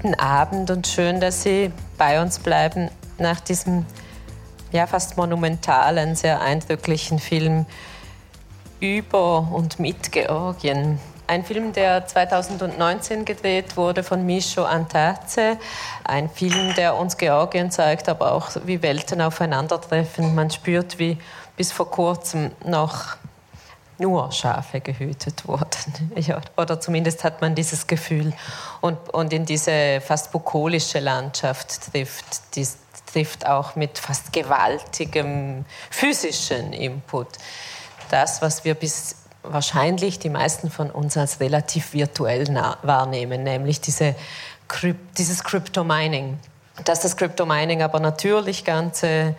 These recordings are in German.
Guten Abend und schön, dass Sie bei uns bleiben nach diesem ja fast monumentalen, sehr eindrücklichen Film über und mit Georgien. Ein Film, der 2019 gedreht wurde von Misho Antace. Ein Film, der uns Georgien zeigt, aber auch wie Welten aufeinandertreffen. Man spürt, wie bis vor kurzem noch nur Schafe gehütet wurden. Ja, oder zumindest hat man dieses Gefühl. Und, und in diese fast bukolische Landschaft trifft, die, trifft auch mit fast gewaltigem physischen Input das, was wir bis wahrscheinlich die meisten von uns als relativ virtuell wahrnehmen, nämlich diese, dieses Crypto-Mining. Dass das Crypto-Mining aber natürlich ganze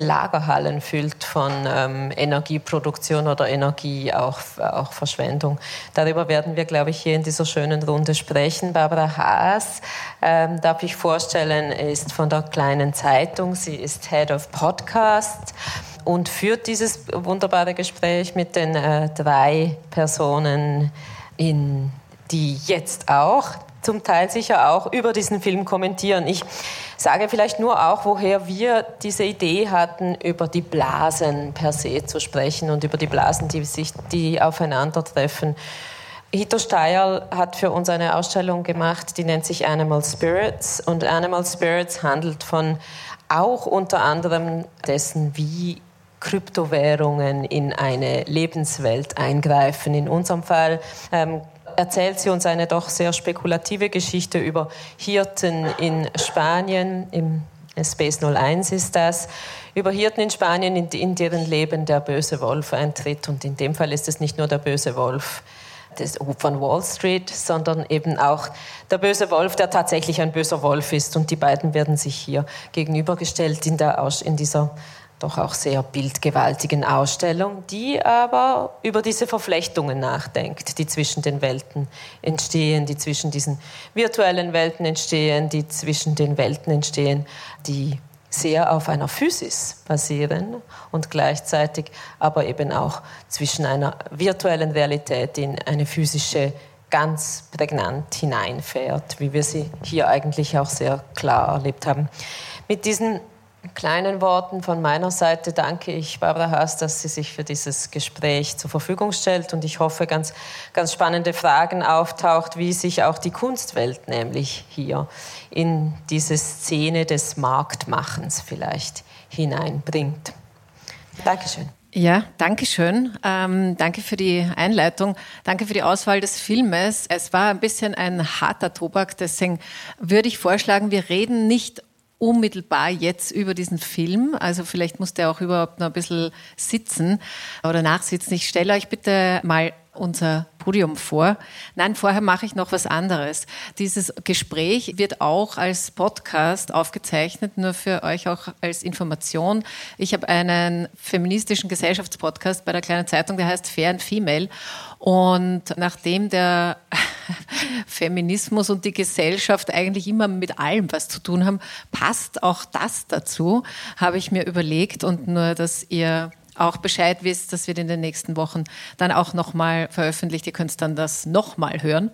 Lagerhallen füllt von ähm, Energieproduktion oder Energie, auch, auch Verschwendung. Darüber werden wir, glaube ich, hier in dieser schönen Runde sprechen. Barbara Haas, ähm, darf ich vorstellen, ist von der kleinen Zeitung. Sie ist Head of Podcast und führt dieses wunderbare Gespräch mit den äh, drei Personen, in, die jetzt auch zum Teil sicher auch über diesen Film kommentieren. Ich sage vielleicht nur auch, woher wir diese Idee hatten, über die Blasen per se zu sprechen und über die Blasen, die sich, die aufeinandertreffen. Hito Steyer hat für uns eine Ausstellung gemacht, die nennt sich Animal Spirits. Und Animal Spirits handelt von auch unter anderem dessen, wie Kryptowährungen in eine Lebenswelt eingreifen. In unserem Fall ähm, erzählt sie uns eine doch sehr spekulative Geschichte über Hirten in Spanien, im Space 01 ist das, über Hirten in Spanien, in, in deren Leben der böse Wolf eintritt. Und in dem Fall ist es nicht nur der böse Wolf von Wall Street, sondern eben auch der böse Wolf, der tatsächlich ein böser Wolf ist. Und die beiden werden sich hier gegenübergestellt in, der, in dieser doch auch sehr bildgewaltigen Ausstellung, die aber über diese Verflechtungen nachdenkt, die zwischen den Welten entstehen, die zwischen diesen virtuellen Welten entstehen, die zwischen den Welten entstehen, die sehr auf einer Physis basieren und gleichzeitig aber eben auch zwischen einer virtuellen Realität in eine physische ganz prägnant hineinfährt, wie wir sie hier eigentlich auch sehr klar erlebt haben. Mit diesen kleinen Worten von meiner Seite danke ich Barbara Haas, dass sie sich für dieses Gespräch zur Verfügung stellt und ich hoffe, ganz, ganz spannende Fragen auftaucht, wie sich auch die Kunstwelt nämlich hier in diese Szene des Marktmachens vielleicht hineinbringt. Dankeschön. Ja, danke schön. Ähm, danke für die Einleitung. Danke für die Auswahl des Filmes. Es war ein bisschen ein harter Tobak, deswegen würde ich vorschlagen, wir reden nicht unmittelbar jetzt über diesen Film. Also vielleicht muss der auch überhaupt noch ein bisschen sitzen oder nachsitzen. Ich stelle euch bitte mal unser Podium vor. Nein, vorher mache ich noch was anderes. Dieses Gespräch wird auch als Podcast aufgezeichnet, nur für euch auch als Information. Ich habe einen feministischen Gesellschaftspodcast bei der kleinen Zeitung, der heißt Fair and Female. Und nachdem der Feminismus und die Gesellschaft eigentlich immer mit allem was zu tun haben, passt auch das dazu, habe ich mir überlegt und nur, dass ihr auch Bescheid wisst, das wird in den nächsten Wochen dann auch nochmal veröffentlicht. Ihr könnt dann das nochmal hören.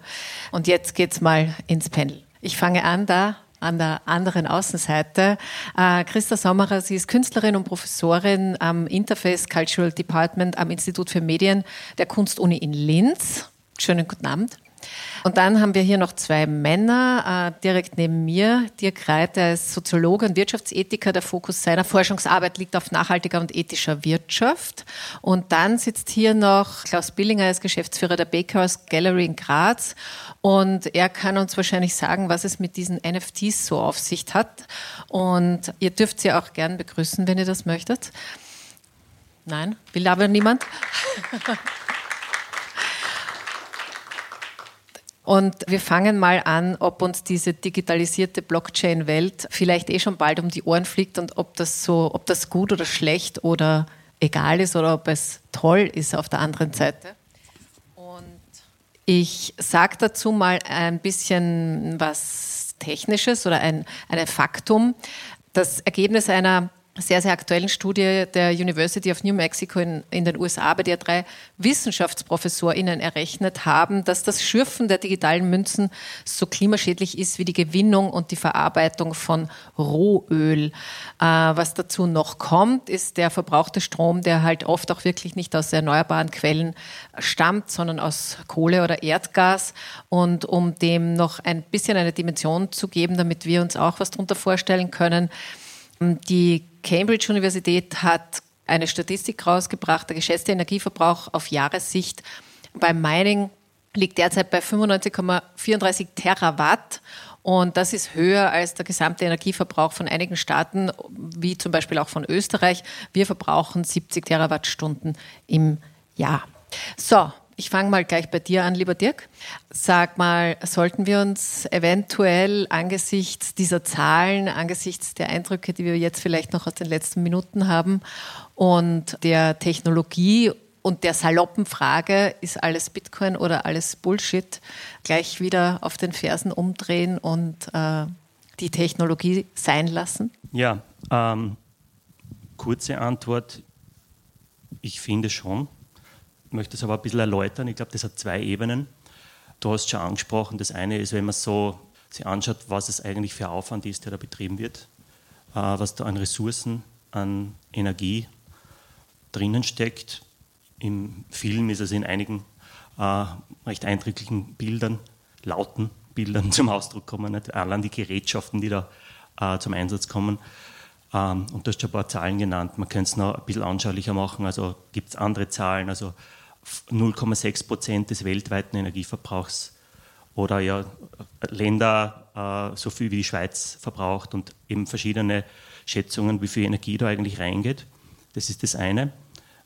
Und jetzt geht's mal ins Panel. Ich fange an da an der anderen Außenseite. Äh, Christa Sommerer, sie ist Künstlerin und Professorin am Interface Cultural Department am Institut für Medien der Kunstuni in Linz. Schönen guten Abend. Und dann haben wir hier noch zwei Männer äh, direkt neben mir. Dirk Reit, der ist Soziologe und Wirtschaftsethiker. Der Fokus seiner Forschungsarbeit liegt auf nachhaltiger und ethischer Wirtschaft. Und dann sitzt hier noch Klaus Billinger, er ist Geschäftsführer der Bakers Gallery in Graz. Und er kann uns wahrscheinlich sagen, was es mit diesen NFTs so auf sich hat. Und ihr dürft sie auch gern begrüßen, wenn ihr das möchtet. Nein, will aber niemand. Und wir fangen mal an, ob uns diese digitalisierte Blockchain-Welt vielleicht eh schon bald um die Ohren fliegt und ob das so, ob das gut oder schlecht oder egal ist oder ob es toll ist auf der anderen Seite. Und ich sage dazu mal ein bisschen was Technisches oder ein, ein Faktum. Das Ergebnis einer sehr, sehr aktuellen Studie der University of New Mexico in, in, den USA, bei der drei WissenschaftsprofessorInnen errechnet haben, dass das Schürfen der digitalen Münzen so klimaschädlich ist wie die Gewinnung und die Verarbeitung von Rohöl. Äh, was dazu noch kommt, ist der verbrauchte Strom, der halt oft auch wirklich nicht aus erneuerbaren Quellen stammt, sondern aus Kohle oder Erdgas. Und um dem noch ein bisschen eine Dimension zu geben, damit wir uns auch was darunter vorstellen können, die Cambridge Universität hat eine Statistik rausgebracht, der geschätzte Energieverbrauch auf Jahressicht beim Mining liegt derzeit bei 95,34 Terawatt. Und das ist höher als der gesamte Energieverbrauch von einigen Staaten, wie zum Beispiel auch von Österreich. Wir verbrauchen 70 Terawattstunden im Jahr. So, ich fange mal gleich bei dir an, lieber Dirk. Sag mal, sollten wir uns eventuell angesichts dieser Zahlen, angesichts der Eindrücke, die wir jetzt vielleicht noch aus den letzten Minuten haben und der Technologie und der saloppen Frage, ist alles Bitcoin oder alles Bullshit, gleich wieder auf den Fersen umdrehen und äh, die Technologie sein lassen? Ja, ähm, kurze Antwort, ich finde schon möchte es aber ein bisschen erläutern. Ich glaube, das hat zwei Ebenen. Du hast schon angesprochen, das eine ist, wenn man so sich anschaut, was es eigentlich für Aufwand ist, der da betrieben wird, äh, was da an Ressourcen, an Energie drinnen steckt. Im Film ist es in einigen äh, recht eindrücklichen Bildern, lauten Bildern zum Ausdruck kommen, nicht? allein die Gerätschaften, die da äh, zum Einsatz kommen. Ähm, und du hast schon ein paar Zahlen genannt. Man könnte es noch ein bisschen anschaulicher machen. Also gibt es andere Zahlen. Also 0,6 Prozent des weltweiten Energieverbrauchs oder ja Länder äh, so viel wie die Schweiz verbraucht und eben verschiedene Schätzungen, wie viel Energie da eigentlich reingeht. Das ist das eine.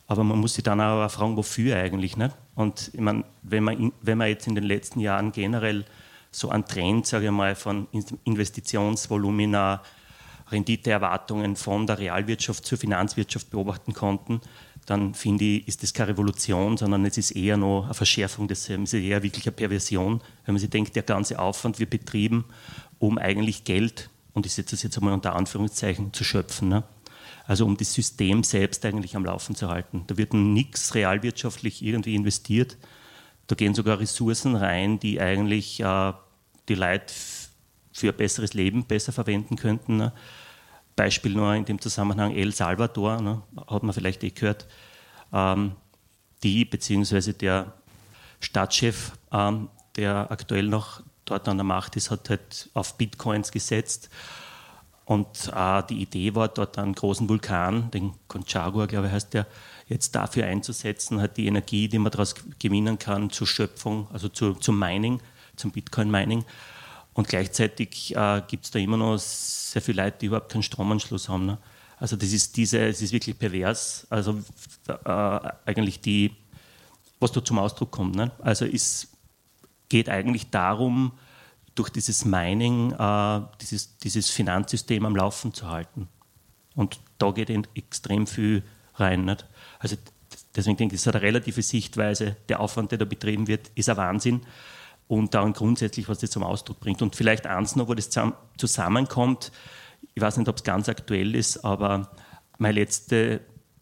Aber man muss sich dann auch fragen, wofür eigentlich. Ne? Und ich meine, wenn man, wenn man jetzt in den letzten Jahren generell so einen Trend, sage ich mal, von Investitionsvolumina, Renditeerwartungen von der Realwirtschaft zur Finanzwirtschaft beobachten konnten, dann finde ich, ist das keine Revolution, sondern es ist eher noch eine Verschärfung desselben. Es ist eher wirklich eine Perversion, wenn man sich denkt, der ganze Aufwand wird betrieben, um eigentlich Geld, und ich setze das jetzt einmal unter Anführungszeichen, zu schöpfen. Ne? Also um das System selbst eigentlich am Laufen zu halten. Da wird nichts realwirtschaftlich irgendwie investiert. Da gehen sogar Ressourcen rein, die eigentlich äh, die Leute für ein besseres Leben besser verwenden könnten. Ne? Beispiel nur in dem Zusammenhang El Salvador, ne, hat man vielleicht eh gehört, ähm, die bzw. der Stadtchef, ähm, der aktuell noch dort an der Macht ist, hat halt auf Bitcoins gesetzt. Und äh, die Idee war, dort einen großen Vulkan, den Conchagua, glaube ich, heißt der, jetzt dafür einzusetzen, hat die Energie, die man daraus gewinnen kann, zur Schöpfung, also zu, zum Mining, zum Bitcoin-Mining. Und gleichzeitig äh, gibt es da immer noch sehr viele Leute, die überhaupt keinen Stromanschluss haben. Ne? Also das ist diese, es ist wirklich pervers. Also äh, eigentlich die was da zum Ausdruck kommt. Ne? Also es geht eigentlich darum, durch dieses Mining äh, dieses, dieses Finanzsystem am Laufen zu halten. Und da geht extrem viel rein. Nicht? Also deswegen denke ich, das ist eine relative Sichtweise. Der Aufwand, der da betrieben wird, ist ein Wahnsinn. Und dann grundsätzlich, was das zum Ausdruck bringt. Und vielleicht eins noch, wo das zusammenkommt, ich weiß nicht, ob es ganz aktuell ist, aber meine letzte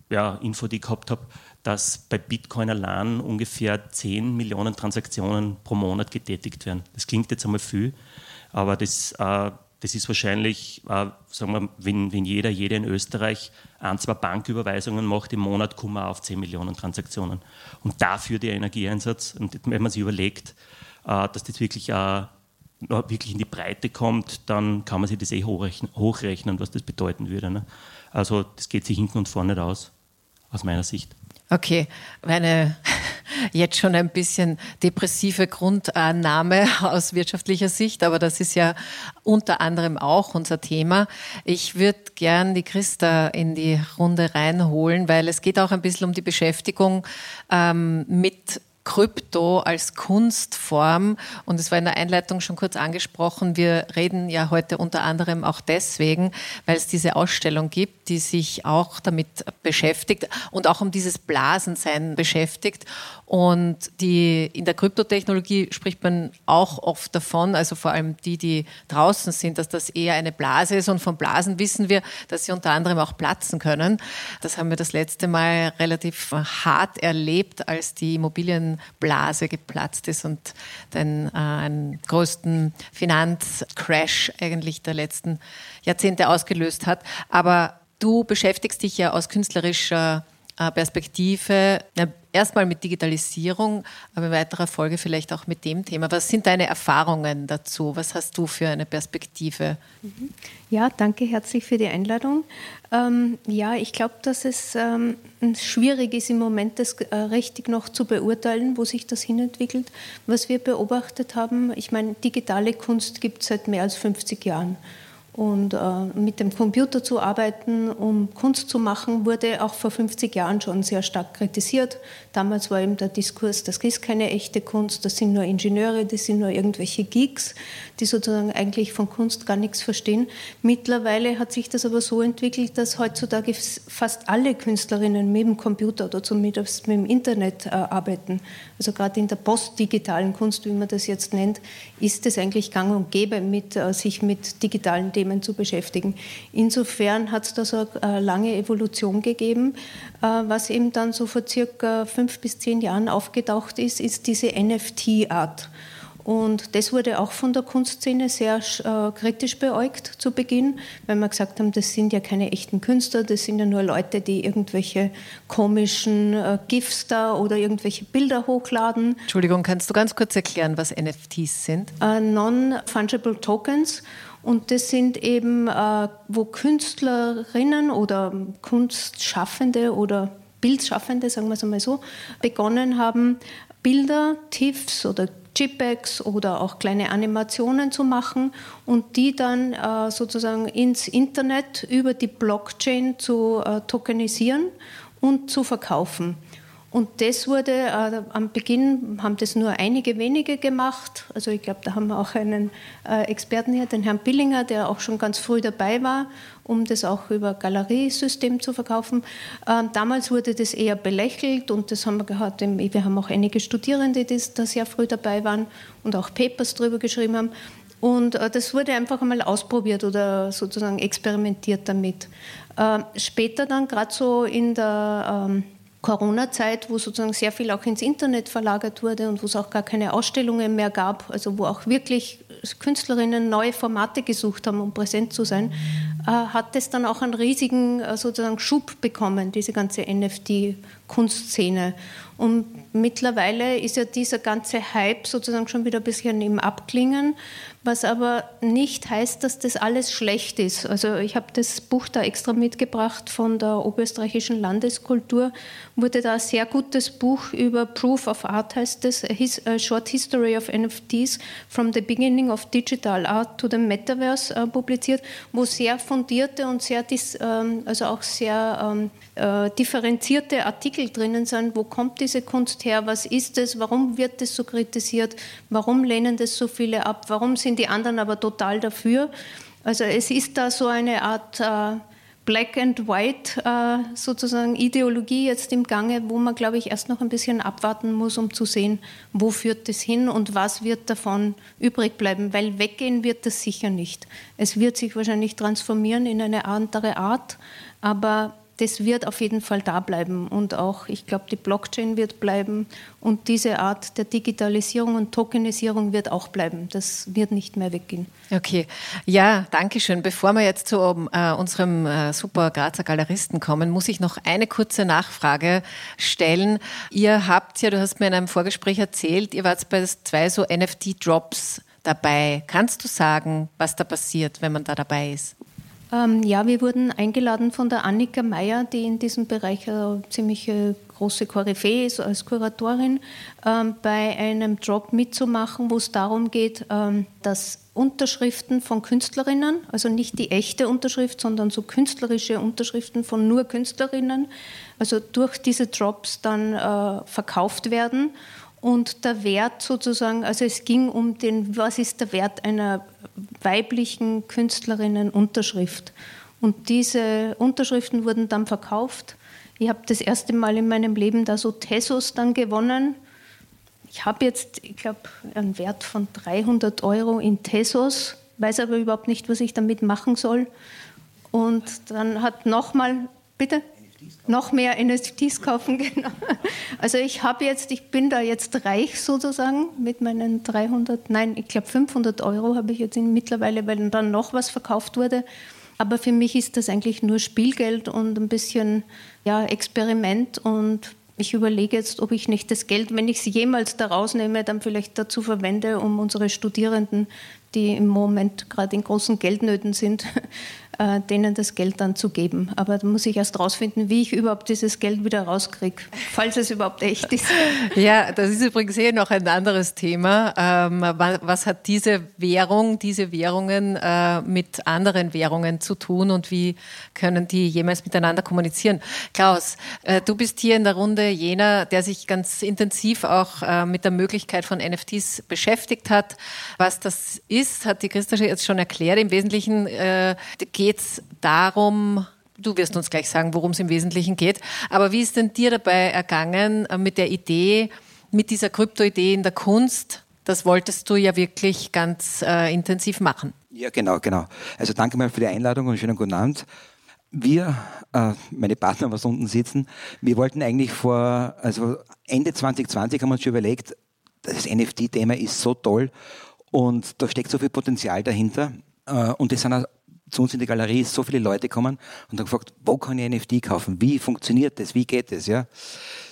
ja, Info, die ich gehabt habe, dass bei Bitcoin allein ungefähr 10 Millionen Transaktionen pro Monat getätigt werden. Das klingt jetzt einmal viel, aber das, äh, das ist wahrscheinlich, äh, sagen wir, wenn, wenn jeder, jeder in Österreich ein, zwei Banküberweisungen macht im Monat, kommen wir auf 10 Millionen Transaktionen. Und dafür der Energieeinsatz, und wenn man sich überlegt, äh, dass das wirklich, äh, wirklich in die Breite kommt, dann kann man sich das eh hochrechnen, hochrechnen was das bedeuten würde. Ne? Also das geht sich hinten und vorne aus, aus meiner Sicht. Okay, eine jetzt schon ein bisschen depressive Grundannahme aus wirtschaftlicher Sicht, aber das ist ja unter anderem auch unser Thema. Ich würde gern die Christa in die Runde reinholen, weil es geht auch ein bisschen um die Beschäftigung ähm, mit Krypto als Kunstform. Und es war in der Einleitung schon kurz angesprochen. Wir reden ja heute unter anderem auch deswegen, weil es diese Ausstellung gibt, die sich auch damit beschäftigt und auch um dieses Blasensein beschäftigt. Und die, in der Kryptotechnologie spricht man auch oft davon, also vor allem die, die draußen sind, dass das eher eine Blase ist. Und von Blasen wissen wir, dass sie unter anderem auch platzen können. Das haben wir das letzte Mal relativ hart erlebt, als die Immobilienblase geplatzt ist und den, äh, größten Finanzcrash eigentlich der letzten Jahrzehnte ausgelöst hat. Aber du beschäftigst dich ja aus künstlerischer äh, Perspektive, erstmal mit Digitalisierung, aber in weiterer Folge vielleicht auch mit dem Thema. Was sind deine Erfahrungen dazu? Was hast du für eine Perspektive? Mhm. Ja, danke herzlich für die Einladung. Ähm, ja, ich glaube, dass es ähm, schwierig ist im Moment, das äh, richtig noch zu beurteilen, wo sich das hinentwickelt. Was wir beobachtet haben, ich meine, digitale Kunst gibt es seit mehr als 50 Jahren. Und äh, mit dem Computer zu arbeiten, um Kunst zu machen, wurde auch vor 50 Jahren schon sehr stark kritisiert. Damals war eben der Diskurs, das ist keine echte Kunst, das sind nur Ingenieure, das sind nur irgendwelche Geeks, die sozusagen eigentlich von Kunst gar nichts verstehen. Mittlerweile hat sich das aber so entwickelt, dass heutzutage fast alle Künstlerinnen mit dem Computer oder zumindest mit dem Internet äh, arbeiten. Also gerade in der postdigitalen Kunst, wie man das jetzt nennt, ist es eigentlich gang und gäbe, mit, äh, sich mit digitalen Themen Themen zu beschäftigen. Insofern hat es da so eine lange Evolution gegeben. Äh, was eben dann so vor circa fünf bis zehn Jahren aufgetaucht ist, ist diese NFT-Art. Und das wurde auch von der Kunstszene sehr äh, kritisch beäugt zu Beginn, weil wir gesagt haben, das sind ja keine echten Künstler, das sind ja nur Leute, die irgendwelche komischen äh, GIFs da oder irgendwelche Bilder hochladen. Entschuldigung, kannst du ganz kurz erklären, was NFTs sind? Äh, Non-Fungible Tokens. Und das sind eben, äh, wo Künstlerinnen oder Kunstschaffende oder Bildschaffende, sagen wir es einmal so, begonnen haben, Bilder, TIFFs oder JPEGs oder auch kleine Animationen zu machen und die dann äh, sozusagen ins Internet über die Blockchain zu äh, tokenisieren und zu verkaufen. Und das wurde äh, am Beginn, haben das nur einige wenige gemacht. Also ich glaube, da haben wir auch einen äh, Experten hier, den Herrn Billinger, der auch schon ganz früh dabei war, um das auch über Galeriesystem zu verkaufen. Äh, damals wurde das eher belächelt und das haben wir gehabt. Wir haben auch einige Studierende, die da sehr früh dabei waren und auch Papers darüber geschrieben haben. Und äh, das wurde einfach einmal ausprobiert oder sozusagen experimentiert damit. Äh, später dann, gerade so in der ähm, Corona-Zeit, wo sozusagen sehr viel auch ins Internet verlagert wurde und wo es auch gar keine Ausstellungen mehr gab, also wo auch wirklich Künstlerinnen neue Formate gesucht haben, um präsent zu sein, äh, hat es dann auch einen riesigen äh, sozusagen Schub bekommen, diese ganze NFT-Kunstszene. Und mittlerweile ist ja dieser ganze Hype sozusagen schon wieder ein bisschen im Abklingen, was aber nicht heißt, dass das alles schlecht ist. Also ich habe das Buch da extra mitgebracht von der Oberösterreichischen Landeskultur, wurde da ein sehr gutes Buch über Proof of Art, heißt es, A Short History of NFTs from the Beginning of Digital Art to the Metaverse äh, publiziert, wo sehr fundierte und sehr, ähm, also auch sehr ähm, äh, differenzierte Artikel drinnen sind, wo kommt diese Kunst her, was ist es, warum wird das so kritisiert, warum lehnen das so viele ab, warum sind die anderen aber total dafür. Also es ist da so eine Art äh, Black and White äh, sozusagen Ideologie jetzt im Gange, wo man, glaube ich, erst noch ein bisschen abwarten muss, um zu sehen, wo führt das hin und was wird davon übrig bleiben, weil weggehen wird das sicher nicht. Es wird sich wahrscheinlich transformieren in eine andere Art, aber das wird auf jeden Fall da bleiben. Und auch, ich glaube, die Blockchain wird bleiben und diese Art der Digitalisierung und Tokenisierung wird auch bleiben. Das wird nicht mehr weggehen. Okay, ja, danke schön. Bevor wir jetzt zu äh, unserem äh, super Grazer Galeristen kommen, muss ich noch eine kurze Nachfrage stellen. Ihr habt ja, du hast mir in einem Vorgespräch erzählt, ihr wart bei zwei so NFT-Drops dabei. Kannst du sagen, was da passiert, wenn man da dabei ist? Ähm, ja, wir wurden eingeladen von der Annika Meyer, die in diesem Bereich eine ziemlich große Koryphäe ist als Kuratorin, ähm, bei einem Job mitzumachen, wo es darum geht, ähm, dass Unterschriften von Künstlerinnen, also nicht die echte Unterschrift, sondern so künstlerische Unterschriften von nur Künstlerinnen, also durch diese Drops dann äh, verkauft werden und der Wert sozusagen, also es ging um den, was ist der Wert einer weiblichen Künstlerinnen-Unterschrift. Und diese Unterschriften wurden dann verkauft. Ich habe das erste Mal in meinem Leben da so Tesos dann gewonnen. Ich habe jetzt, ich glaube, einen Wert von 300 Euro in Tesos, weiß aber überhaupt nicht, was ich damit machen soll. Und dann hat nochmal, bitte? Noch mehr NFTs kaufen, genau. Also ich habe jetzt, ich bin da jetzt reich sozusagen mit meinen 300, nein, ich glaube 500 Euro habe ich jetzt mittlerweile, weil dann noch was verkauft wurde. Aber für mich ist das eigentlich nur Spielgeld und ein bisschen ja, Experiment und ich überlege jetzt, ob ich nicht das Geld, wenn ich es jemals da rausnehme, dann vielleicht dazu verwende, um unsere Studierenden, die im Moment gerade in großen Geldnöten sind, äh, denen das Geld dann zu geben. Aber da muss ich erst rausfinden, wie ich überhaupt dieses Geld wieder rauskriege, falls es überhaupt echt ist. Ja, das ist übrigens hier noch ein anderes Thema. Ähm, was hat diese Währung, diese Währungen äh, mit anderen Währungen zu tun und wie können die jemals miteinander kommunizieren? Klaus, äh, du bist hier in der Runde jener, der sich ganz intensiv auch mit der Möglichkeit von NFTs beschäftigt hat. Was das ist, hat die Christa jetzt schon erklärt. Im Wesentlichen geht geht es darum, du wirst uns gleich sagen, worum es im Wesentlichen geht, aber wie ist denn dir dabei ergangen äh, mit der Idee, mit dieser Krypto-Idee in der Kunst? Das wolltest du ja wirklich ganz äh, intensiv machen. Ja, genau, genau. Also danke mal für die Einladung und schönen guten Abend. Wir, äh, meine Partner, was unten sitzen, wir wollten eigentlich vor, also Ende 2020 haben wir uns schon überlegt, das NFT-Thema ist so toll und da steckt so viel Potenzial dahinter. Äh, und das sind zu uns in die Galerie so viele Leute kommen und haben gefragt, wo kann ich NFT kaufen? Wie funktioniert das? Wie geht das? Ja?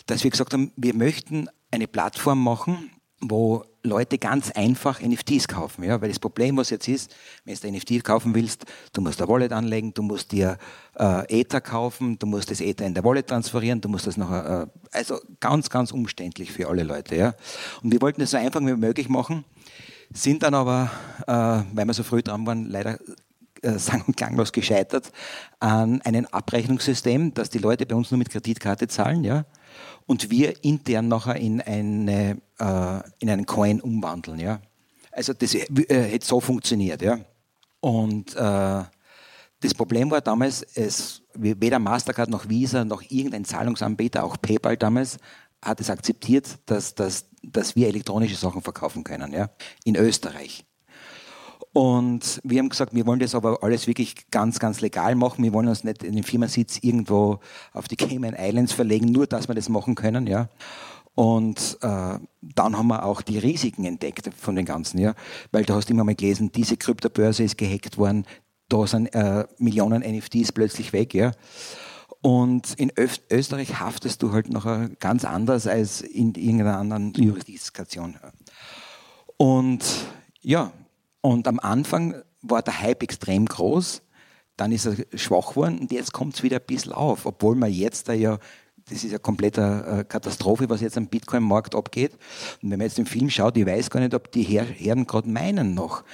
Dass wir gesagt haben, wir möchten eine Plattform machen, wo Leute ganz einfach NFTs kaufen. Ja? Weil das Problem, was jetzt ist, wenn du ein NFT kaufen willst, du musst ein Wallet anlegen, du musst dir äh, Ether kaufen, du musst das Ether in der Wallet transferieren, du musst das noch, äh, also ganz, ganz umständlich für alle Leute. Ja? Und wir wollten das so einfach wie möglich machen, sind dann aber, äh, weil wir so früh dran waren, leider äh, sang- und klanglos gescheitert an einem Abrechnungssystem, dass die Leute bei uns nur mit Kreditkarte zahlen, ja, und wir intern nachher in, eine, äh, in einen Coin umwandeln, ja. Also das äh, hätte so funktioniert, ja. Und äh, das Problem war damals, es, weder Mastercard noch Visa noch irgendein Zahlungsanbieter, auch PayPal damals, hat es akzeptiert, dass, dass, dass wir elektronische Sachen verkaufen können, ja, in Österreich. Und wir haben gesagt, wir wollen das aber alles wirklich ganz, ganz legal machen. Wir wollen uns nicht in den Firmensitz irgendwo auf die Cayman Islands verlegen, nur dass wir das machen können, ja. Und äh, dann haben wir auch die Risiken entdeckt von den Ganzen, ja. Weil du hast immer mal gelesen, diese Kryptobörse ist gehackt worden, da sind äh, Millionen NFTs plötzlich weg, ja. Und in Öf Österreich haftest du halt noch ganz anders als in irgendeiner anderen Jurisdiktion. Und ja, und am Anfang war der Hype extrem groß, dann ist er schwach geworden und jetzt kommt es wieder ein bisschen auf, obwohl man jetzt da ja das ist ja komplette äh, Katastrophe, was jetzt am Bitcoin-Markt abgeht. Und wenn man jetzt den Film schaut, ich weiß gar nicht, ob die Herren gerade meinen noch,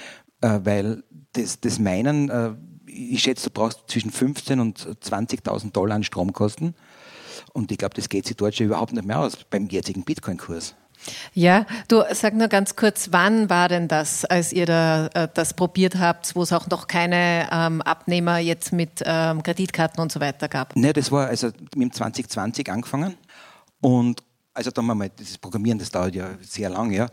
äh, weil das, das Meinen, äh, ich schätze, du brauchst zwischen 15 und 20.000 Dollar an Stromkosten. Und ich glaube, das geht sich dort schon überhaupt nicht mehr aus beim jetzigen Bitcoin-Kurs. Ja, du sag nur ganz kurz, wann war denn das, als ihr da, äh, das probiert habt, wo es auch noch keine ähm, Abnehmer jetzt mit ähm, Kreditkarten und so weiter gab? Ne, das war also mit dem 2020 angefangen und also dann mal dieses Programmieren, das dauert ja sehr lang, ja.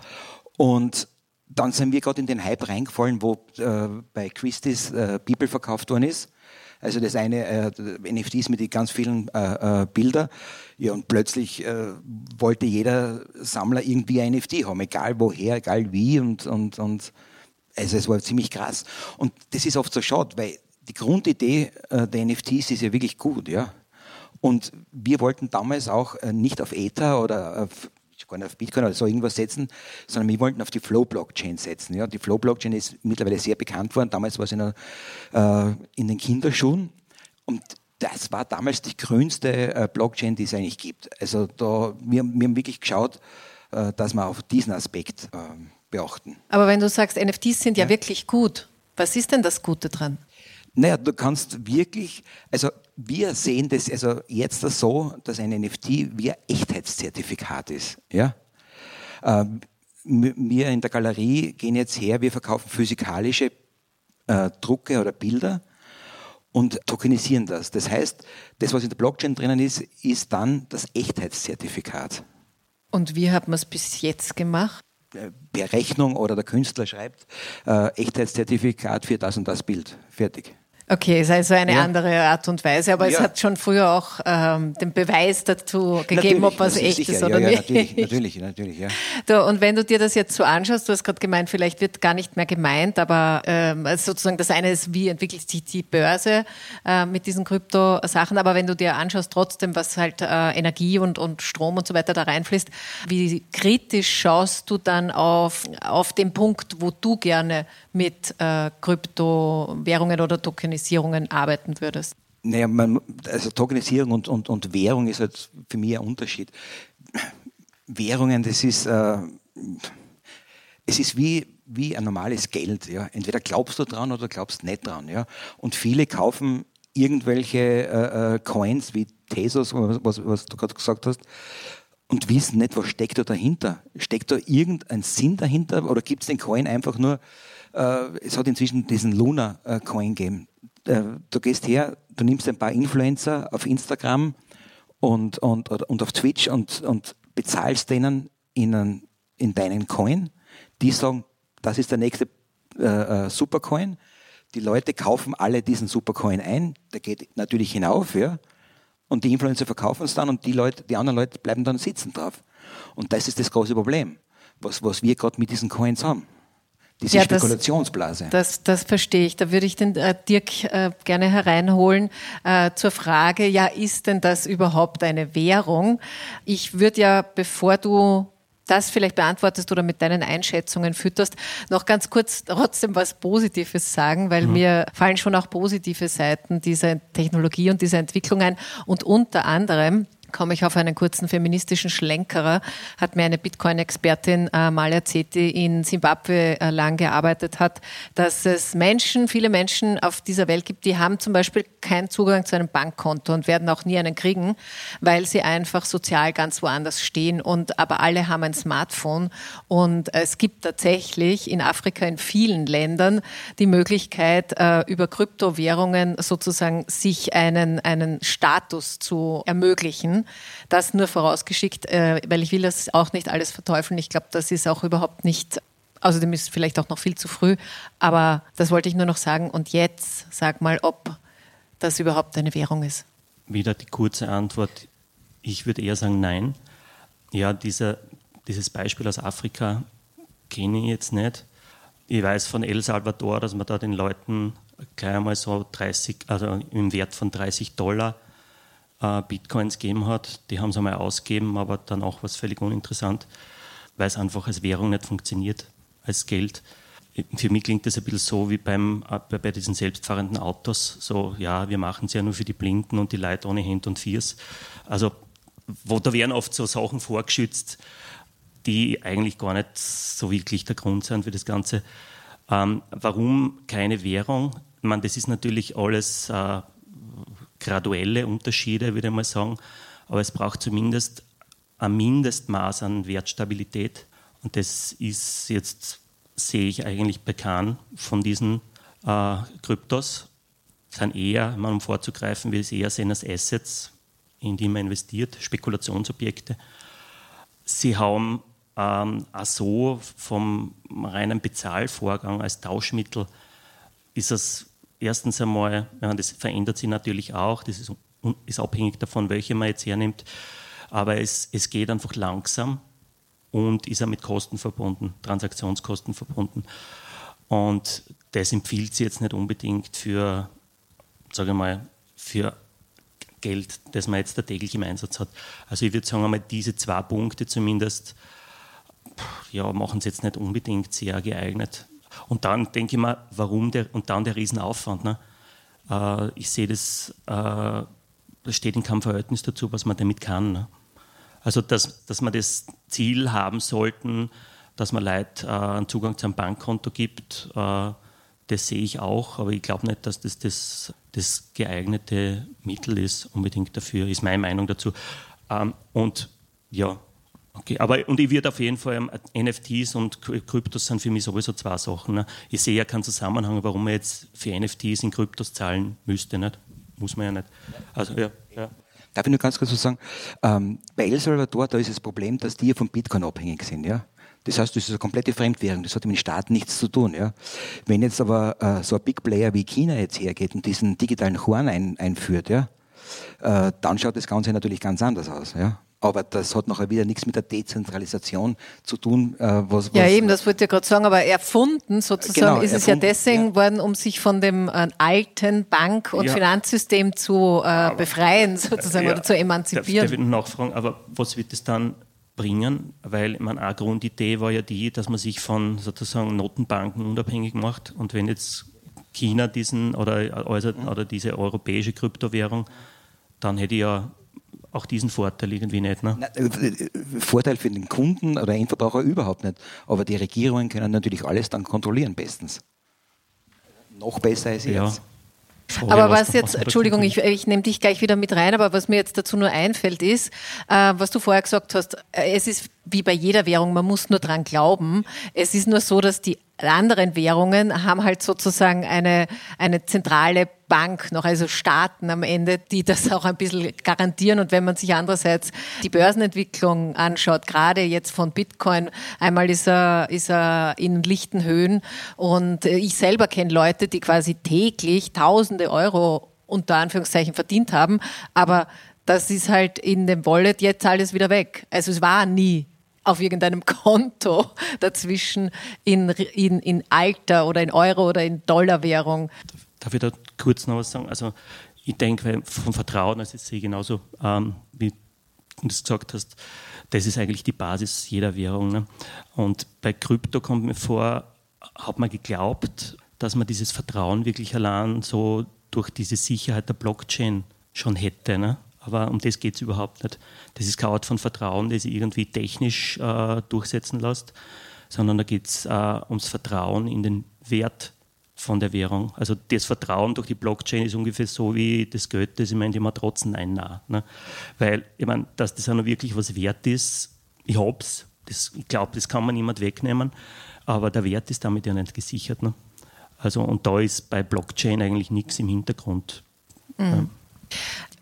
Und dann sind wir gerade in den Hype reingefallen, wo äh, bei Christie's äh, Bibel verkauft worden ist. Also das eine äh, NFTs mit den ganz vielen äh, äh, Bilder. Ja, und plötzlich äh, wollte jeder Sammler irgendwie ein NFT haben, egal woher, egal wie und, und, und also es war ziemlich krass. Und das ist oft so schade, weil die Grundidee äh, der NFTs ist ja wirklich gut, ja. Und wir wollten damals auch äh, nicht auf Ether oder auf gar nicht auf Bitcoin oder so irgendwas setzen, sondern wir wollten auf die Flow-Blockchain setzen. Ja, die Flow-Blockchain ist mittlerweile sehr bekannt worden. Damals war sie in, äh, in den Kinderschuhen. Und das war damals die grünste äh, Blockchain, die es eigentlich gibt. Also da, wir, wir haben wirklich geschaut, äh, dass wir auf diesen Aspekt äh, beachten. Aber wenn du sagst, NFTs sind ja, ja wirklich gut, was ist denn das Gute dran? Naja, du kannst wirklich, also wir sehen das also jetzt so, dass ein NFT wie ein Echtheitszertifikat ist. Ja? Ähm, wir in der Galerie gehen jetzt her, wir verkaufen physikalische äh, Drucke oder Bilder und tokenisieren das. Das heißt, das, was in der Blockchain drinnen ist, ist dann das Echtheitszertifikat. Und wie hat man es bis jetzt gemacht? Äh, Berechnung oder der Künstler schreibt, äh, Echtheitszertifikat für das und das Bild. Fertig. Okay, ist also eine ja. andere Art und Weise, aber ja. es hat schon früher auch ähm, den Beweis dazu gegeben, natürlich, ob was echt sicher. ist oder ja, nicht. Natürlich, natürlich, natürlich, ja. Du, und wenn du dir das jetzt so anschaust, du hast gerade gemeint, vielleicht wird gar nicht mehr gemeint, aber ähm, also sozusagen das eine ist, wie entwickelt sich die Börse äh, mit diesen Kryptosachen, aber wenn du dir anschaust, trotzdem, was halt äh, Energie und, und Strom und so weiter da reinfließt, wie kritisch schaust du dann auf, auf den Punkt, wo du gerne mit äh, Kryptowährungen oder Tokenisierungen arbeiten würdest? Naja, man, also Tokenisierung und, und, und Währung ist halt für mich ein Unterschied. Währungen, das ist, äh, es ist wie, wie ein normales Geld. Ja. Entweder glaubst du dran oder glaubst nicht dran. Ja. Und viele kaufen irgendwelche äh, äh Coins wie Tesos, was, was du gerade gesagt hast, und wissen nicht, was steckt da dahinter. Steckt da irgendein Sinn dahinter oder gibt es den Coin einfach nur, äh, es hat inzwischen diesen Luna-Coin gegeben. Äh, du gehst her, du nimmst ein paar Influencer auf Instagram und, und, und auf Twitch und, und bezahlst denen in, einen, in deinen Coin. Die sagen, das ist der nächste äh, äh, Supercoin. Die Leute kaufen alle diesen Supercoin ein. Der geht natürlich hinauf, ja. Und die Influencer verkaufen es dann und die Leute, die anderen Leute bleiben dann sitzen drauf. Und das ist das große Problem, was, was wir gerade mit diesen Coins haben diese ja, Spekulationsblase. Das, das, das, verstehe ich. Da würde ich den äh, Dirk äh, gerne hereinholen äh, zur Frage, ja, ist denn das überhaupt eine Währung? Ich würde ja, bevor du das vielleicht beantwortest oder mit deinen Einschätzungen fütterst, noch ganz kurz trotzdem was Positives sagen, weil mhm. mir fallen schon auch positive Seiten dieser Technologie und dieser Entwicklung ein. Und unter anderem komme ich auf einen kurzen feministischen Schlenkerer, hat mir eine Bitcoin-Expertin äh, mal erzählt, die in Simbabwe äh, lang gearbeitet hat, dass es Menschen, viele Menschen auf dieser Welt gibt, die haben zum Beispiel keinen Zugang zu einem Bankkonto und werden auch nie einen kriegen, weil sie einfach sozial ganz woanders stehen und aber alle haben ein Smartphone. Und es gibt tatsächlich in Afrika in vielen Ländern die Möglichkeit, äh, über Kryptowährungen sozusagen sich einen, einen Status zu ermöglichen das nur vorausgeschickt, äh, weil ich will das auch nicht alles verteufeln. Ich glaube, das ist auch überhaupt nicht Außerdem ist es vielleicht auch noch viel zu früh, aber das wollte ich nur noch sagen. Und jetzt sag mal, ob das überhaupt eine Währung ist. Wieder die kurze Antwort. Ich würde eher sagen nein. Ja, dieser, dieses Beispiel aus Afrika kenne ich jetzt nicht. Ich weiß von El Salvador, dass man da den Leuten gleich einmal so 30, also im Wert von 30 Dollar äh, Bitcoins gegeben hat. Die haben sie einmal ausgegeben, aber dann auch was völlig uninteressant, weil es einfach als Währung nicht funktioniert, als Geld. Für mich klingt das ein bisschen so wie beim, äh, bei diesen selbstfahrenden Autos. So, ja, wir machen es ja nur für die Blinden und die Leute ohne Hand und Viers. Also, wo da werden oft so Sachen vorgeschützt, die eigentlich gar nicht so wirklich der Grund sind für das Ganze. Ähm, warum keine Währung? Ich meine, das ist natürlich alles äh, graduelle Unterschiede, würde ich mal sagen. aber es braucht zumindest ein Mindestmaß an Wertstabilität. Und das ist jetzt, sehe ich eigentlich bekannt von diesen äh, Kryptos. Sind eher, um vorzugreifen, wir es eher sehen als Assets, in die man investiert, Spekulationsobjekte. Sie haben ähm, auch so vom reinen Bezahlvorgang als Tauschmittel ist es erstens einmal, ja, das verändert sich natürlich auch, das ist, ist abhängig davon, welche man jetzt hernimmt, aber es, es geht einfach langsam und ist auch mit Kosten verbunden, Transaktionskosten verbunden. Und das empfiehlt sich jetzt nicht unbedingt für, sage ich mal, für Geld, das man jetzt täglich im Einsatz hat. Also ich würde sagen, einmal diese zwei Punkte zumindest ja, machen es jetzt nicht unbedingt sehr geeignet. Und dann denke ich mir, warum der, und dann der Riesenaufwand. Ne? Äh, ich sehe das, äh, das steht in keinem Verhältnis dazu, was man damit kann. Ne? Also, dass, dass wir das Ziel haben sollten, dass man Leuten äh, einen Zugang zu einem Bankkonto gibt, äh, das sehe ich auch, aber ich glaube nicht, dass das, das das geeignete Mittel ist, unbedingt dafür, ist meine Meinung dazu. Ähm, und ja, okay, aber und ich würde auf jeden Fall ähm, NFTs und Kryptos sind für mich sowieso zwei Sachen. Ne? Ich sehe ja keinen Zusammenhang, warum man jetzt für NFTs in Kryptos zahlen müsste, nicht? Muss man ja nicht. Also ja. ja. Darf ich nur ganz kurz was sagen? Ähm, bei El Salvador, da ist das Problem, dass die von Bitcoin abhängig sind, ja. Das heißt, das ist eine komplette Fremdwährung, das hat mit den Staaten nichts zu tun. Ja. Wenn jetzt aber äh, so ein Big Player wie China jetzt hergeht und diesen digitalen Horn ein, einführt, ja, äh, dann schaut das Ganze natürlich ganz anders aus. Ja. Aber das hat nachher wieder nichts mit der Dezentralisation zu tun. Äh, was, was ja, eben, das wollte ich gerade sagen, aber erfunden sozusagen genau, ist erfunden, es ja deswegen ja. worden, um sich von dem äh, alten Bank- und ja. Finanzsystem zu äh, befreien, sozusagen, ja, oder zu emanzipieren. Darf, darf ich nachfragen, aber was wird es dann bringen, weil meine, eine Grundidee war ja die, dass man sich von sozusagen Notenbanken unabhängig macht. Und wenn jetzt China diesen oder, also, oder diese europäische Kryptowährung, dann hätte ich ja auch diesen Vorteil irgendwie nicht. Ne? Äh, Vorteil für den Kunden oder Endverbraucher überhaupt nicht. Aber die Regierungen können natürlich alles dann kontrollieren, bestens. Noch besser als jetzt. Ja. Sorry, aber was, was jetzt, Entschuldigung, ich, ich nehme dich gleich wieder mit rein, aber was mir jetzt dazu nur einfällt, ist, äh, was du vorher gesagt hast, äh, es ist wie bei jeder Währung, man muss nur dran glauben. Es ist nur so, dass die anderen Währungen haben halt sozusagen eine, eine zentrale Bank noch, also Staaten am Ende, die das auch ein bisschen garantieren. Und wenn man sich andererseits die Börsenentwicklung anschaut, gerade jetzt von Bitcoin, einmal ist er, ist er in lichten Höhen und ich selber kenne Leute, die quasi täglich tausende Euro unter Anführungszeichen verdient haben, aber das ist halt in dem Wallet jetzt alles wieder weg. Also es war nie auf irgendeinem Konto dazwischen in, in, in Alter oder in Euro oder in Dollarwährung. Darf ich da kurz noch was sagen? Also ich denke von Vertrauen, also ich sehe genauso, ähm, wie du das gesagt hast, das ist eigentlich die Basis jeder Währung. Ne? Und bei Krypto kommt mir vor, hat man geglaubt, dass man dieses Vertrauen wirklich allein so durch diese Sicherheit der Blockchain schon hätte. Ne? Aber um das geht es überhaupt nicht. Das ist keine Art von Vertrauen, das sich irgendwie technisch äh, durchsetzen lässt, sondern da geht es äh, ums Vertrauen in den Wert von der Währung. Also das Vertrauen durch die Blockchain ist ungefähr so wie das Geld, das ich in die Matrozen einnah. Ne? Weil, ich meine, dass das auch noch wirklich was wert ist, ich hab's, das, ich glaube, das kann man niemand wegnehmen, aber der Wert ist damit ja nicht gesichert. Ne? Also, und da ist bei Blockchain eigentlich nichts im Hintergrund. Mhm. Ja.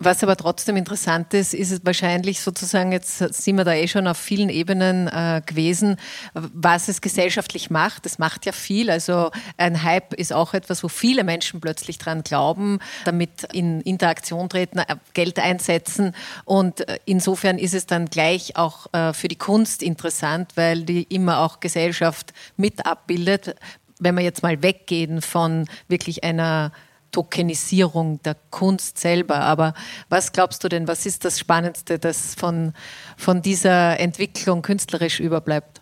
Was aber trotzdem interessant ist, ist es wahrscheinlich sozusagen, jetzt sind wir da eh schon auf vielen Ebenen äh, gewesen, was es gesellschaftlich macht. Es macht ja viel. Also ein Hype ist auch etwas, wo viele Menschen plötzlich dran glauben, damit in Interaktion treten, äh, Geld einsetzen. Und äh, insofern ist es dann gleich auch äh, für die Kunst interessant, weil die immer auch Gesellschaft mit abbildet. Wenn wir jetzt mal weggehen von wirklich einer Tokenisierung der Kunst selber. Aber was glaubst du denn, was ist das Spannendste, das von, von dieser Entwicklung künstlerisch überbleibt?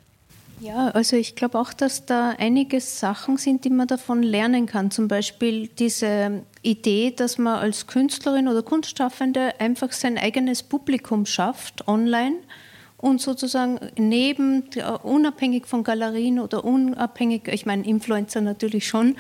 Ja, also ich glaube auch, dass da einige Sachen sind, die man davon lernen kann. Zum Beispiel diese Idee, dass man als Künstlerin oder Kunstschaffende einfach sein eigenes Publikum schafft online und sozusagen neben, unabhängig von Galerien oder unabhängig, ich meine Influencer natürlich schon,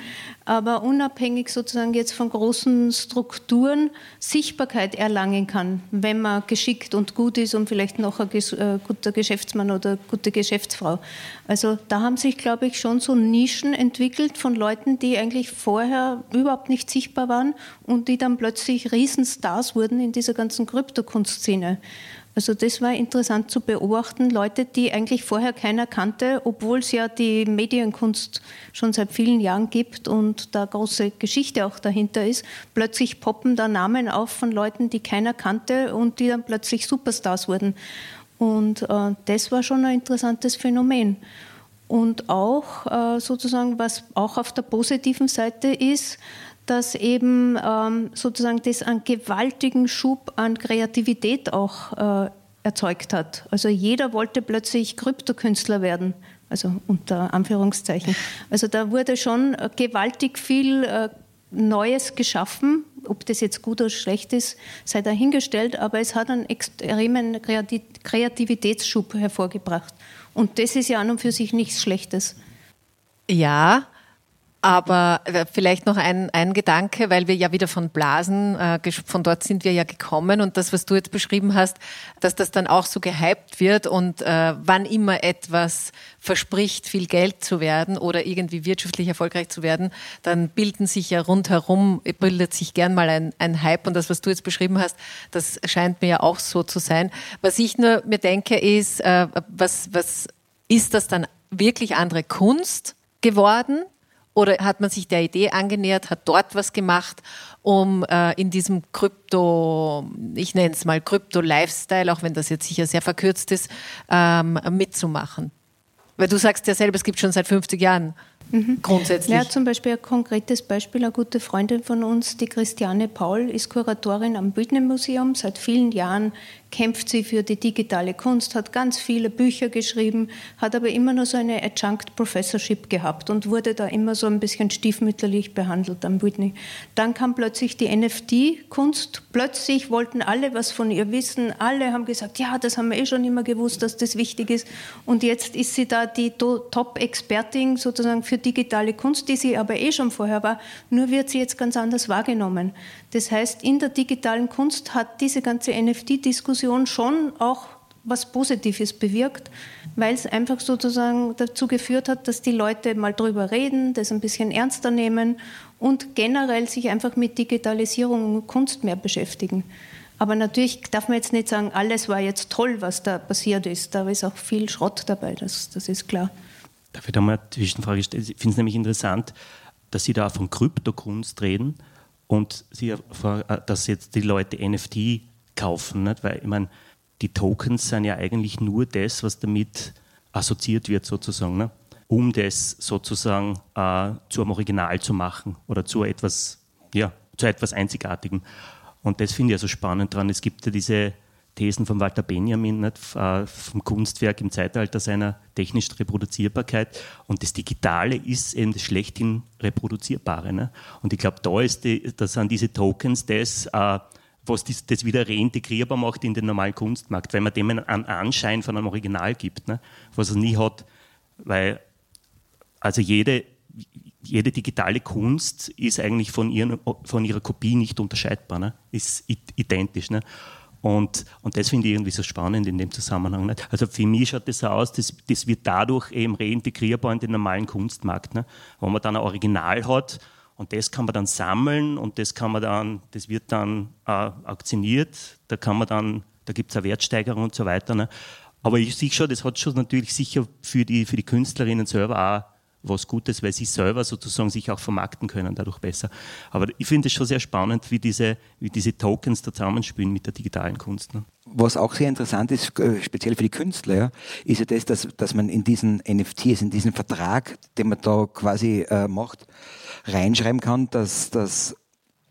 aber unabhängig sozusagen jetzt von großen Strukturen Sichtbarkeit erlangen kann, wenn man geschickt und gut ist und vielleicht noch ein äh, guter Geschäftsmann oder gute Geschäftsfrau. Also da haben sich, glaube ich, schon so Nischen entwickelt von Leuten, die eigentlich vorher überhaupt nicht sichtbar waren und die dann plötzlich Riesenstars wurden in dieser ganzen Kryptokunstszene. Also das war interessant zu beobachten, Leute, die eigentlich vorher keiner kannte, obwohl es ja die Medienkunst schon seit vielen Jahren gibt und da große Geschichte auch dahinter ist. Plötzlich poppen da Namen auf von Leuten, die keiner kannte und die dann plötzlich Superstars wurden. Und äh, das war schon ein interessantes Phänomen. Und auch äh, sozusagen, was auch auf der positiven Seite ist, dass eben ähm, sozusagen das einen gewaltigen Schub an Kreativität auch äh, erzeugt hat. Also jeder wollte plötzlich Kryptokünstler werden, also unter Anführungszeichen. Also da wurde schon gewaltig viel äh, Neues geschaffen. Ob das jetzt gut oder schlecht ist, sei dahingestellt, aber es hat einen extremen Kreativitätsschub hervorgebracht. Und das ist ja an und für sich nichts Schlechtes. Ja, aber äh, vielleicht noch ein, ein Gedanke, weil wir ja wieder von Blasen, äh, von dort sind wir ja gekommen und das, was du jetzt beschrieben hast, dass das dann auch so gehypt wird und äh, wann immer etwas verspricht, viel Geld zu werden oder irgendwie wirtschaftlich erfolgreich zu werden, dann bilden sich ja rundherum, bildet sich gern mal ein, ein Hype und das, was du jetzt beschrieben hast, das scheint mir ja auch so zu sein. Was ich nur mir denke, ist, äh, was, was ist das dann wirklich andere Kunst geworden? Oder hat man sich der Idee angenähert, hat dort was gemacht, um äh, in diesem Krypto, ich nenne es mal Krypto-Lifestyle, auch wenn das jetzt sicher sehr verkürzt ist, ähm, mitzumachen? Weil du sagst ja selber, es gibt schon seit 50 Jahren Mhm. Grundsätzlich. Ja, zum Beispiel ein konkretes Beispiel, eine gute Freundin von uns, die Christiane Paul, ist Kuratorin am Büdner Museum. Seit vielen Jahren kämpft sie für die digitale Kunst, hat ganz viele Bücher geschrieben, hat aber immer nur so eine Adjunct Professorship gehabt und wurde da immer so ein bisschen stiefmütterlich behandelt am Whitney. Dann kam plötzlich die NFT-Kunst. Plötzlich wollten alle was von ihr wissen. Alle haben gesagt, ja, das haben wir eh schon immer gewusst, dass das wichtig ist. Und jetzt ist sie da die Top-Expertin sozusagen für digitale Kunst, die sie aber eh schon vorher war. Nur wird sie jetzt ganz anders wahrgenommen. Das heißt, in der digitalen Kunst hat diese ganze NFT-Diskussion schon auch was Positives bewirkt, weil es einfach sozusagen dazu geführt hat, dass die Leute mal drüber reden, das ein bisschen ernster nehmen und generell sich einfach mit Digitalisierung und Kunst mehr beschäftigen. Aber natürlich darf man jetzt nicht sagen, alles war jetzt toll, was da passiert ist. Da ist auch viel Schrott dabei, das, das ist klar. Darf ich da mal eine Zwischenfrage stellen? Ich finde es nämlich interessant, dass Sie da von Kryptokunst reden und Sie, dass jetzt die Leute NFT kaufen. Nicht? Weil, ich meine, die Tokens sind ja eigentlich nur das, was damit assoziiert wird, sozusagen, ne? um das sozusagen äh, zu einem Original zu machen oder zu etwas, ja, zu etwas Einzigartigem. Und das finde ich ja so spannend dran. Es gibt ja diese Thesen von Walter Benjamin nicht, äh, vom Kunstwerk im Zeitalter seiner technischen Reproduzierbarkeit. Und das Digitale ist eben das schlechthin Reproduzierbare. Ne? Und ich glaube, da ist die, das sind diese Tokens das, äh, was das, das, wieder reintegrierbar macht in den normalen Kunstmarkt, weil man dem einen Anschein von einem Original gibt, ne? was es nie hat. Weil also jede, jede digitale Kunst ist eigentlich von, ihren, von ihrer Kopie nicht unterscheidbar, ne? ist identisch. Ne? Und, und das finde ich irgendwie so spannend in dem Zusammenhang. Nicht? Also für mich schaut das so aus, das, das wird dadurch eben reintegrierbar in den normalen Kunstmarkt, ne? wo man dann ein Original hat und das kann man dann sammeln und das kann man dann, das wird dann äh, auktioniert, da kann man dann, da gibt es eine Wertsteigerung und so weiter. Ne? Aber ich sehe schon, das hat schon natürlich sicher für die, für die Künstlerinnen selber auch was Gutes, weil sie selber sozusagen sich auch vermarkten können dadurch besser. Aber ich finde es schon sehr spannend, wie diese, wie diese Tokens da zusammenspielen mit der digitalen Kunst. Ne? Was auch sehr interessant ist, äh, speziell für die Künstler, ist ja das, dass, dass man in diesen NFTs, in diesen Vertrag, den man da quasi äh, macht, reinschreiben kann, dass, dass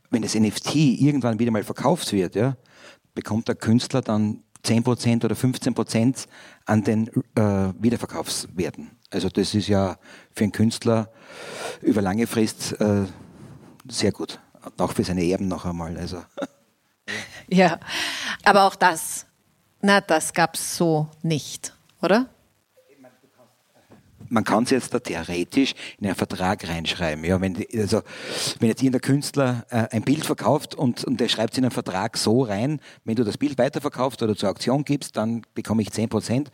wenn das NFT irgendwann wieder mal verkauft wird, ja, bekommt der Künstler dann 10% oder 15% an den äh, Wiederverkaufswerten. Also das ist ja für einen Künstler über lange Frist äh, sehr gut. Auch für seine Erben noch einmal. Also. Ja, aber auch das Na, das gab es so nicht, oder? man kann es jetzt da theoretisch in einen Vertrag reinschreiben. Ja, wenn, also, wenn jetzt irgendein Künstler äh, ein Bild verkauft und, und der schreibt es in einen Vertrag so rein, wenn du das Bild weiterverkaufst oder zur Auktion gibst, dann bekomme ich 10 Prozent.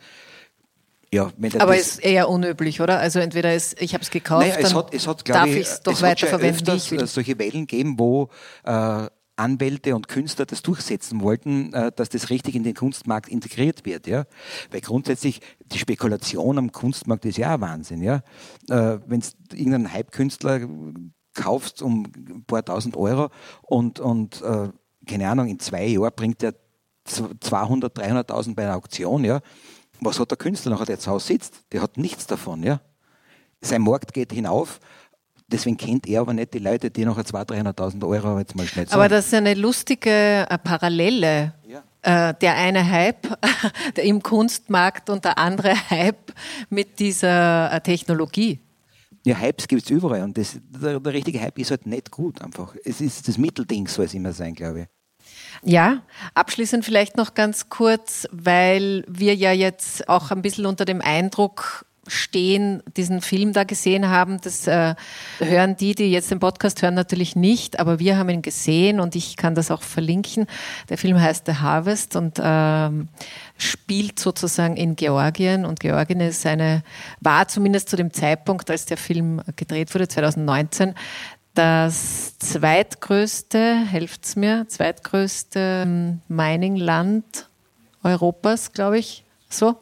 Ja, Aber es ist eher unüblich, oder? Also entweder ist, ich habe es gekauft, naja, es hat, es hat, darf ich es doch weiterverwenden, wie ich will. solche Wellen geben, wo äh, Anwälte und Künstler das durchsetzen wollten, äh, dass das richtig in den Kunstmarkt integriert wird. Ja? Weil grundsätzlich die Spekulation am Kunstmarkt ist ja auch Wahnsinn. Ja? Äh, Wenn du irgendeinen Hype-Künstler kaufst um ein paar tausend Euro und, und äh, keine Ahnung, in zwei Jahren bringt er 200, 300.000 bei einer Auktion, ja. Was hat der Künstler nachher, der zu Hause sitzt? Der hat nichts davon, ja. Sein Markt geht hinauf Deswegen kennt er aber nicht die Leute, die nachher 200.000, 300.000 Euro jetzt mal schnell zahlen. Aber das ist eine lustige äh, Parallele. Ja. Äh, der eine Hype im Kunstmarkt und der andere Hype mit dieser äh, Technologie. Ja, Hypes gibt es überall und das, der, der, richtige Hype ist halt nicht gut einfach. Es ist das Mittelding, soll es immer sein, glaube ich. Ja, abschließend vielleicht noch ganz kurz, weil wir ja jetzt auch ein bisschen unter dem Eindruck stehen, diesen Film da gesehen haben. Das äh, hören die, die jetzt den Podcast hören, natürlich nicht, aber wir haben ihn gesehen und ich kann das auch verlinken. Der Film heißt The Harvest und ähm, spielt sozusagen in Georgien und Georgien ist eine, war zumindest zu dem Zeitpunkt, als der Film gedreht wurde, 2019, das zweitgrößte, helft's mir, zweitgrößte ähm, Mining-Land Europas, glaube ich, so.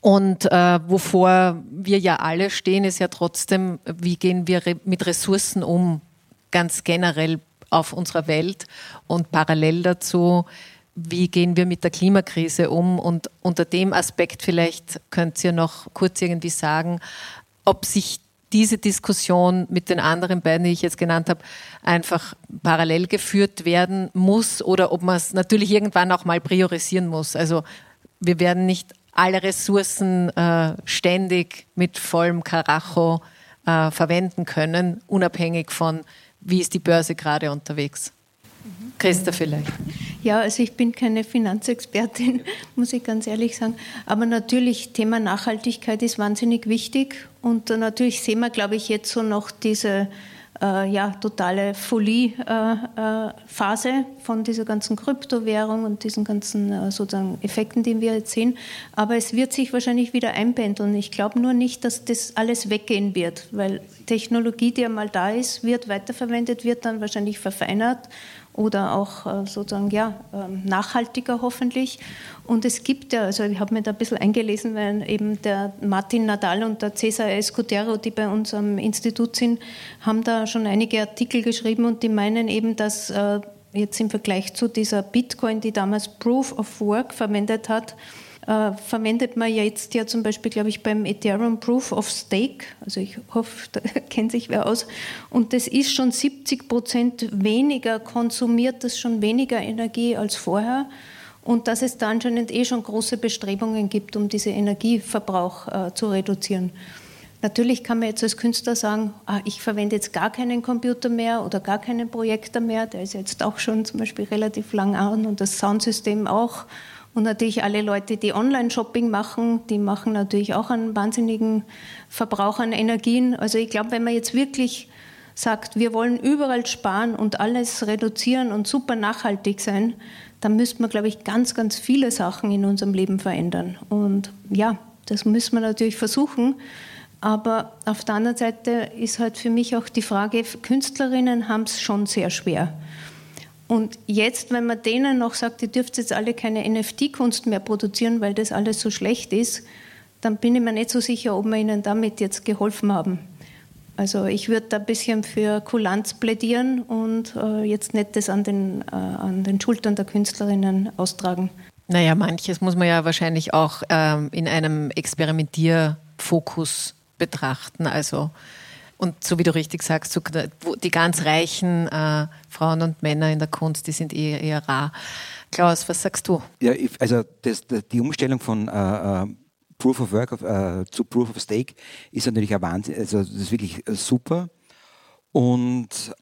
Und äh, wovor wir ja alle stehen, ist ja trotzdem, wie gehen wir re mit Ressourcen um, ganz generell auf unserer Welt und parallel dazu, wie gehen wir mit der Klimakrise um? Und unter dem Aspekt vielleicht könnt ihr noch kurz irgendwie sagen, ob sich diese Diskussion mit den anderen beiden, die ich jetzt genannt habe, einfach parallel geführt werden muss oder ob man es natürlich irgendwann auch mal priorisieren muss. Also wir werden nicht alle Ressourcen äh, ständig mit vollem Karacho äh, verwenden können, unabhängig von, wie ist die Börse gerade unterwegs. Christa vielleicht. Ja, also ich bin keine Finanzexpertin, muss ich ganz ehrlich sagen. Aber natürlich, Thema Nachhaltigkeit ist wahnsinnig wichtig. Und natürlich sehen wir, glaube ich, jetzt so noch diese äh, ja, totale Folie-Phase äh, äh, von dieser ganzen Kryptowährung und diesen ganzen äh, sozusagen Effekten, die wir jetzt sehen. Aber es wird sich wahrscheinlich wieder einpendeln. Ich glaube nur nicht, dass das alles weggehen wird, weil Technologie, die einmal da ist, wird weiterverwendet, wird dann wahrscheinlich verfeinert oder auch äh, sozusagen ja, ähm, nachhaltiger hoffentlich. Und es gibt ja, also ich habe mir da ein bisschen eingelesen, weil eben der Martin Nadal und der Cesar Escudero, die bei uns am Institut sind, haben da schon einige Artikel geschrieben und die meinen eben, dass äh, jetzt im Vergleich zu dieser Bitcoin, die damals Proof of Work verwendet hat, äh, verwendet man jetzt ja zum Beispiel, glaube ich, beim Ethereum Proof of Stake. Also ich hoffe, da kennt sich wer aus. Und das ist schon 70 Prozent weniger konsumiert, das schon weniger Energie als vorher. Und dass es da anscheinend eh schon große Bestrebungen gibt, um diesen Energieverbrauch äh, zu reduzieren. Natürlich kann man jetzt als Künstler sagen, ah, ich verwende jetzt gar keinen Computer mehr oder gar keinen Projektor mehr. Der ist jetzt auch schon zum Beispiel relativ lang an und das Soundsystem auch. Und natürlich alle Leute, die Online-Shopping machen, die machen natürlich auch einen wahnsinnigen Verbrauch an Energien. Also ich glaube, wenn man jetzt wirklich sagt, wir wollen überall sparen und alles reduzieren und super nachhaltig sein, dann müsste man, glaube ich, ganz, ganz viele Sachen in unserem Leben verändern. Und ja, das müssen wir natürlich versuchen. Aber auf der anderen Seite ist halt für mich auch die Frage, Künstlerinnen haben es schon sehr schwer. Und jetzt, wenn man denen noch sagt, ihr dürft jetzt alle keine NFT-Kunst mehr produzieren, weil das alles so schlecht ist, dann bin ich mir nicht so sicher, ob wir ihnen damit jetzt geholfen haben. Also ich würde da ein bisschen für Kulanz plädieren und äh, jetzt nicht das an den, äh, an den Schultern der Künstlerinnen austragen. Naja, manches muss man ja wahrscheinlich auch ähm, in einem Experimentierfokus betrachten. Also und so wie du richtig sagst, so die ganz reichen äh, Frauen und Männer in der Kunst, die sind eher, eher rar. Klaus, was sagst du? Ja, also das, die Umstellung von äh, äh, Proof of Work auf, äh, zu Proof of Stake ist natürlich ein Wahnsinn. Also das ist wirklich äh, super. Und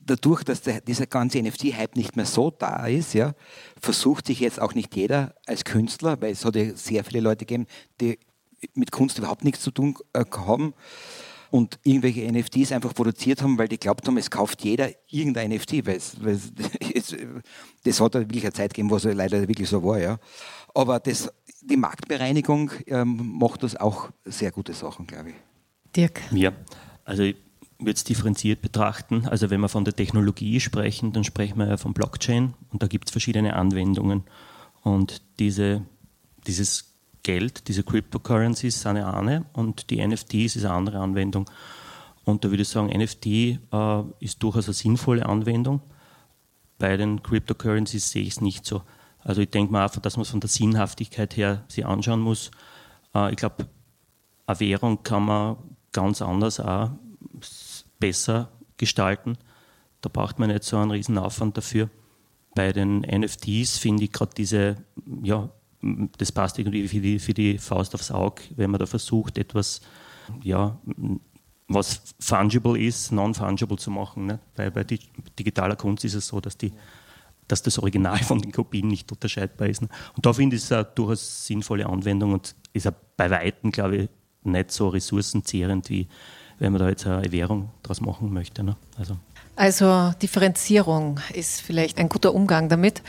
dadurch, dass der, dieser ganze NFT-Hype nicht mehr so da ist, ja, versucht sich jetzt auch nicht jeder als Künstler, weil es hat ja sehr viele Leute gegeben, die mit Kunst überhaupt nichts zu tun äh, haben und irgendwelche NFTs einfach produziert haben, weil die glaubt haben, es kauft jeder irgendein NFT, weil es, weil es, das hat wirklich eine Zeit gegeben, wo es leider wirklich so war, ja. Aber das, die Marktbereinigung ähm, macht das auch sehr gute Sachen, glaube ich. Dirk. Ja, also ich würde es differenziert betrachten. Also wenn wir von der Technologie sprechen, dann sprechen wir ja von Blockchain und da gibt es verschiedene Anwendungen. Und diese, dieses Geld, diese Cryptocurrencies sind ja eine und die NFTs ist eine andere Anwendung. Und da würde ich sagen, NFT äh, ist durchaus eine sinnvolle Anwendung. Bei den Cryptocurrencies sehe ich es nicht so. Also ich denke mal einfach, dass man es von der Sinnhaftigkeit her sich anschauen muss. Äh, ich glaube, eine Währung kann man ganz anders auch besser gestalten. Da braucht man nicht so einen riesen Aufwand dafür. Bei den NFTs finde ich gerade diese, ja, das passt irgendwie für die, für die Faust aufs Auge, wenn man da versucht, etwas, ja, was fungible ist, non-fungible zu machen. Ne? Weil bei digitaler Kunst ist es so, dass, die, dass das Original von den Kopien nicht unterscheidbar ist. Ne? Und da finde ich es eine durchaus sinnvolle Anwendung und ist bei Weitem, glaube ich, nicht so ressourcenzehrend wie wenn man da jetzt eine Währung draus machen möchte. Ne? Also. also Differenzierung ist vielleicht ein guter Umgang damit.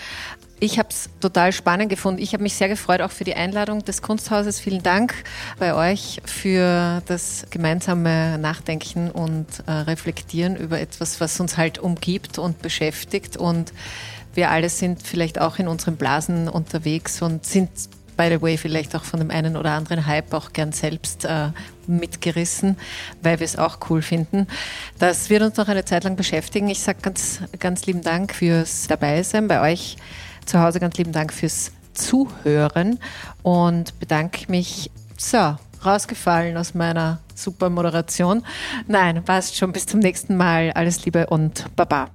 Ich habe es total spannend gefunden. Ich habe mich sehr gefreut auch für die Einladung des Kunsthauses. Vielen Dank bei euch für das gemeinsame Nachdenken und äh, Reflektieren über etwas, was uns halt umgibt und beschäftigt. Und wir alle sind vielleicht auch in unseren Blasen unterwegs und sind by the way, vielleicht auch von dem einen oder anderen Hype auch gern selbst äh, mitgerissen, weil wir es auch cool finden. Das wird uns noch eine Zeit lang beschäftigen. Ich sage ganz, ganz lieben Dank fürs Dabeisein bei euch zu Hause. Ganz lieben Dank fürs Zuhören und bedanke mich. So, rausgefallen aus meiner super Moderation. Nein, passt schon. Bis zum nächsten Mal. Alles Liebe und Baba.